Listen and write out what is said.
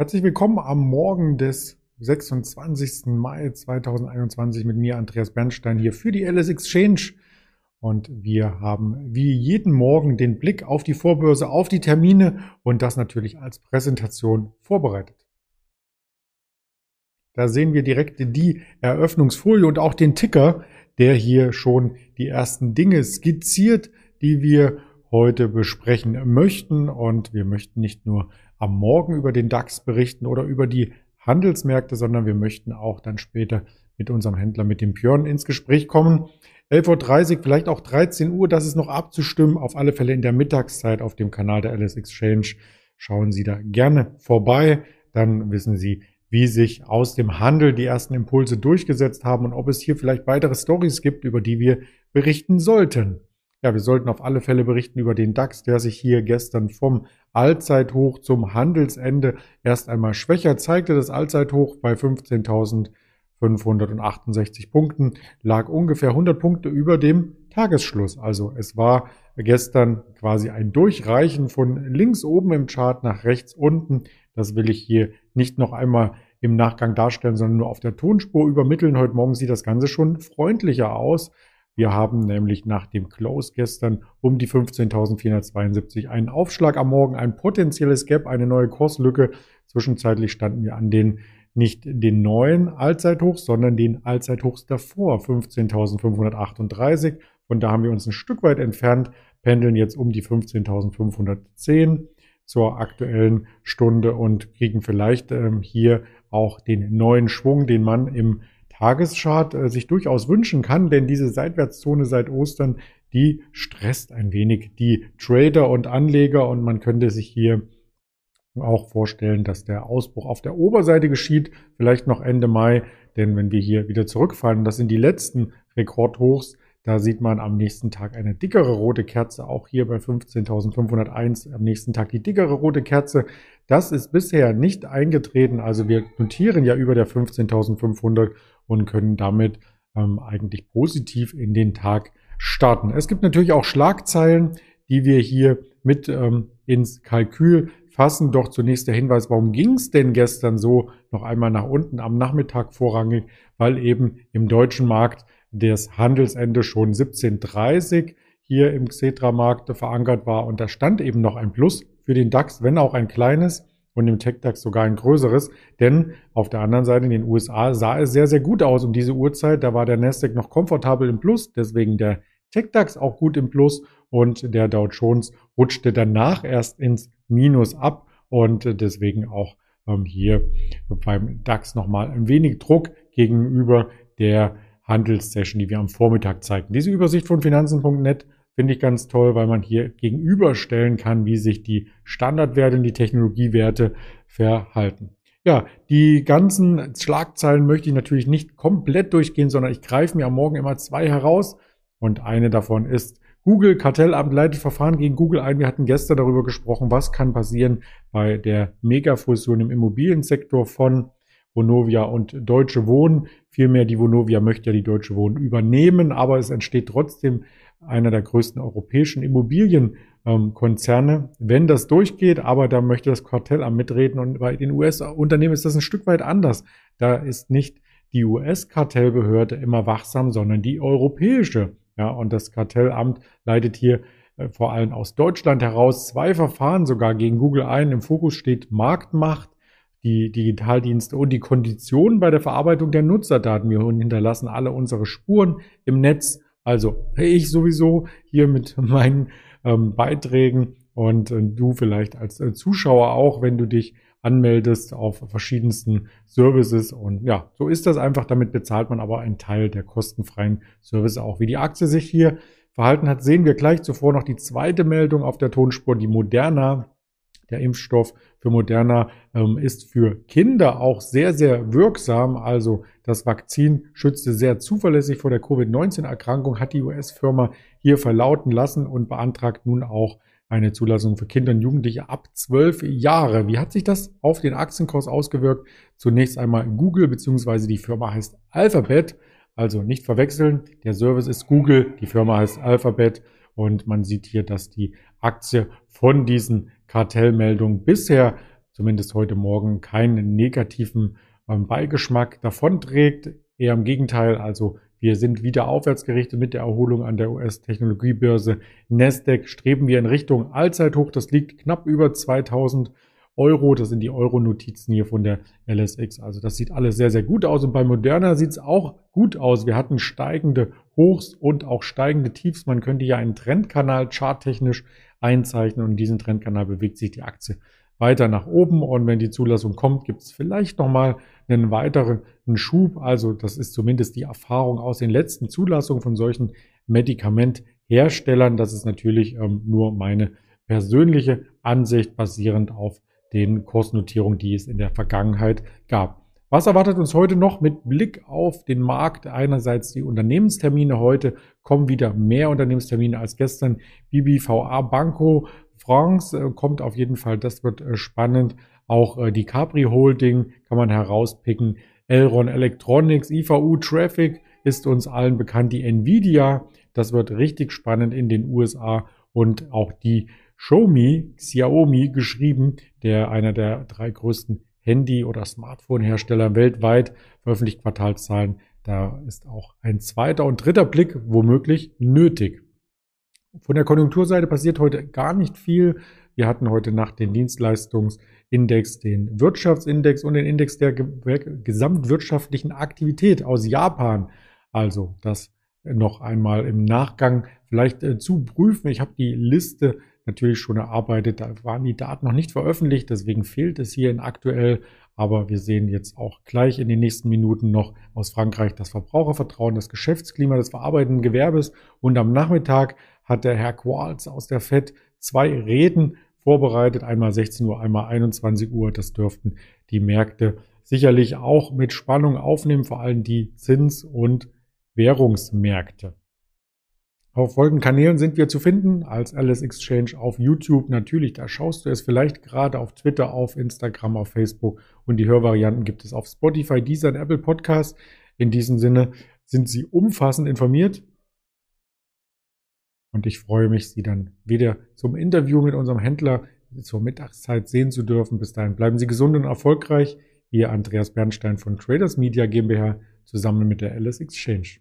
Herzlich willkommen am Morgen des 26. Mai 2021 mit mir, Andreas Bernstein, hier für die LS Exchange. Und wir haben wie jeden Morgen den Blick auf die Vorbörse, auf die Termine und das natürlich als Präsentation vorbereitet. Da sehen wir direkt die Eröffnungsfolie und auch den Ticker, der hier schon die ersten Dinge skizziert, die wir heute besprechen möchten. Und wir möchten nicht nur am Morgen über den DAX berichten oder über die Handelsmärkte, sondern wir möchten auch dann später mit unserem Händler, mit dem Björn, ins Gespräch kommen. 11.30 Uhr, vielleicht auch 13 Uhr, das ist noch abzustimmen. Auf alle Fälle in der Mittagszeit auf dem Kanal der LS Exchange. Schauen Sie da gerne vorbei. Dann wissen Sie, wie sich aus dem Handel die ersten Impulse durchgesetzt haben und ob es hier vielleicht weitere Stories gibt, über die wir berichten sollten. Ja, wir sollten auf alle Fälle berichten über den DAX, der sich hier gestern vom Allzeithoch zum Handelsende erst einmal schwächer zeigte. Das Allzeithoch bei 15.568 Punkten lag ungefähr 100 Punkte über dem Tagesschluss. Also es war gestern quasi ein Durchreichen von links oben im Chart nach rechts unten. Das will ich hier nicht noch einmal im Nachgang darstellen, sondern nur auf der Tonspur übermitteln. Heute Morgen sieht das Ganze schon freundlicher aus. Wir haben nämlich nach dem Close gestern um die 15.472 einen Aufschlag am Morgen, ein potenzielles Gap, eine neue Kurslücke. Zwischenzeitlich standen wir an den nicht den neuen Allzeithochs, sondern den Allzeithochs davor, 15.538. Von da haben wir uns ein Stück weit entfernt, pendeln jetzt um die 15.510 zur aktuellen Stunde und kriegen vielleicht ähm, hier auch den neuen Schwung, den man im Tageschart äh, sich durchaus wünschen kann, denn diese Seitwärtszone seit Ostern, die stresst ein wenig die Trader und Anleger und man könnte sich hier auch vorstellen, dass der Ausbruch auf der Oberseite geschieht, vielleicht noch Ende Mai, denn wenn wir hier wieder zurückfallen, das sind die letzten Rekordhochs, da sieht man am nächsten Tag eine dickere rote Kerze, auch hier bei 15.501 am nächsten Tag die dickere rote Kerze. Das ist bisher nicht eingetreten, also wir notieren ja über der 15.500 und können damit ähm, eigentlich positiv in den Tag starten. Es gibt natürlich auch Schlagzeilen, die wir hier mit ähm, ins Kalkül fassen. Doch zunächst der Hinweis, warum ging es denn gestern so noch einmal nach unten am Nachmittag vorrangig? Weil eben im deutschen Markt das Handelsende schon 1730 hier im Xetra-Markt verankert war und da stand eben noch ein Plus für den DAX, wenn auch ein kleines und im TechDAX sogar ein größeres. Denn auf der anderen Seite in den USA sah es sehr, sehr gut aus um diese Uhrzeit. Da war der Nasdaq noch komfortabel im Plus, deswegen der TechDAX auch gut im Plus und der Dow Jones rutschte danach erst ins Minus ab und deswegen auch ähm, hier beim DAX nochmal ein wenig Druck gegenüber der Handelssession, die wir am Vormittag zeigten. Diese Übersicht von Finanzen.net Finde ich ganz toll, weil man hier gegenüberstellen kann, wie sich die Standardwerte und die Technologiewerte verhalten. Ja, die ganzen Schlagzeilen möchte ich natürlich nicht komplett durchgehen, sondern ich greife mir am Morgen immer zwei heraus. Und eine davon ist Google Kartellamt leitet Verfahren gegen Google ein. Wir hatten gestern darüber gesprochen, was kann passieren bei der Megafusion im Immobiliensektor von Vonovia und Deutsche Wohnen. Vielmehr die Vonovia möchte ja die Deutsche Wohnen übernehmen, aber es entsteht trotzdem einer der größten europäischen Immobilienkonzerne, wenn das durchgeht, aber da möchte das Kartellamt mitreden und bei den US-Unternehmen ist das ein Stück weit anders. Da ist nicht die US-Kartellbehörde immer wachsam, sondern die europäische. Ja, und das Kartellamt leitet hier äh, vor allem aus Deutschland heraus zwei Verfahren sogar gegen Google ein. Im Fokus steht Marktmacht, die Digitaldienste und die Konditionen bei der Verarbeitung der Nutzerdaten. Wir hinterlassen alle unsere Spuren im Netz also ich sowieso hier mit meinen ähm, Beiträgen und äh, du vielleicht als äh, Zuschauer auch, wenn du dich anmeldest auf verschiedensten Services. Und ja, so ist das einfach. Damit bezahlt man aber einen Teil der kostenfreien Service auch. Wie die Aktie sich hier verhalten hat, sehen wir gleich zuvor noch die zweite Meldung auf der Tonspur, die Moderna der Impfstoff für Moderna ähm, ist für Kinder auch sehr, sehr wirksam. Also das Vakzin schützte sehr zuverlässig vor der Covid-19-Erkrankung, hat die US-Firma hier verlauten lassen und beantragt nun auch eine Zulassung für Kinder und Jugendliche ab zwölf Jahre. Wie hat sich das auf den Aktienkurs ausgewirkt? Zunächst einmal Google beziehungsweise die Firma heißt Alphabet. Also nicht verwechseln. Der Service ist Google, die Firma heißt Alphabet. Und man sieht hier, dass die Aktie von diesen Kartellmeldungen bisher zumindest heute Morgen keinen negativen ähm, Beigeschmack davonträgt. Eher im Gegenteil, also wir sind wieder aufwärtsgerichtet mit der Erholung an der US-Technologiebörse Nasdaq. Streben wir in Richtung Allzeithoch. Das liegt knapp über 2000 Euro. Das sind die Euro-Notizen hier von der LSX. Also das sieht alles sehr, sehr gut aus. Und bei Moderna sieht es auch gut aus. Wir hatten steigende Hochs und auch steigende Tiefs. Man könnte ja einen Trendkanal charttechnisch einzeichnen und in diesem Trendkanal bewegt sich die Aktie weiter nach oben und wenn die Zulassung kommt, gibt es vielleicht nochmal einen weiteren Schub. Also das ist zumindest die Erfahrung aus den letzten Zulassungen von solchen Medikamentherstellern. Das ist natürlich ähm, nur meine persönliche Ansicht basierend auf den Kursnotierungen, die es in der Vergangenheit gab. Was erwartet uns heute noch mit Blick auf den Markt? Einerseits die Unternehmenstermine. Heute kommen wieder mehr Unternehmenstermine als gestern. BBVA Banco France äh, kommt auf jeden Fall, das wird äh, spannend. Auch äh, die Capri Holding kann man herauspicken. Elron Electronics, IVU Traffic ist uns allen bekannt. Die Nvidia, das wird richtig spannend in den USA und auch die Xiaomi, Xiaomi geschrieben, der einer der drei größten Handy- oder Smartphone-Hersteller weltweit veröffentlicht Quartalszahlen. Da ist auch ein zweiter und dritter Blick womöglich nötig. Von der Konjunkturseite passiert heute gar nicht viel. Wir hatten heute Nacht den Dienstleistungsindex, den Wirtschaftsindex und den Index der gesamtwirtschaftlichen Aktivität aus Japan. Also das noch einmal im Nachgang vielleicht äh, zu prüfen. Ich habe die Liste natürlich schon erarbeitet. Da waren die Daten noch nicht veröffentlicht, deswegen fehlt es hier in aktuell. Aber wir sehen jetzt auch gleich in den nächsten Minuten noch aus Frankreich das Verbrauchervertrauen, das Geschäftsklima des verarbeitenden Gewerbes. Und am Nachmittag hat der Herr Qualz aus der FED zwei Reden vorbereitet. Einmal 16 Uhr, einmal 21 Uhr. Das dürften die Märkte sicherlich auch mit Spannung aufnehmen, vor allem die Zins- und Währungsmärkte. Auf folgenden Kanälen sind wir zu finden, als Alice Exchange auf YouTube natürlich, da schaust du es vielleicht gerade auf Twitter, auf Instagram, auf Facebook und die Hörvarianten gibt es auf Spotify, Deezer und Apple Podcast. In diesem Sinne sind Sie umfassend informiert und ich freue mich, Sie dann wieder zum Interview mit unserem Händler zur Mittagszeit sehen zu dürfen. Bis dahin bleiben Sie gesund und erfolgreich. Ihr Andreas Bernstein von Traders Media GmbH zusammen mit der Alice Exchange.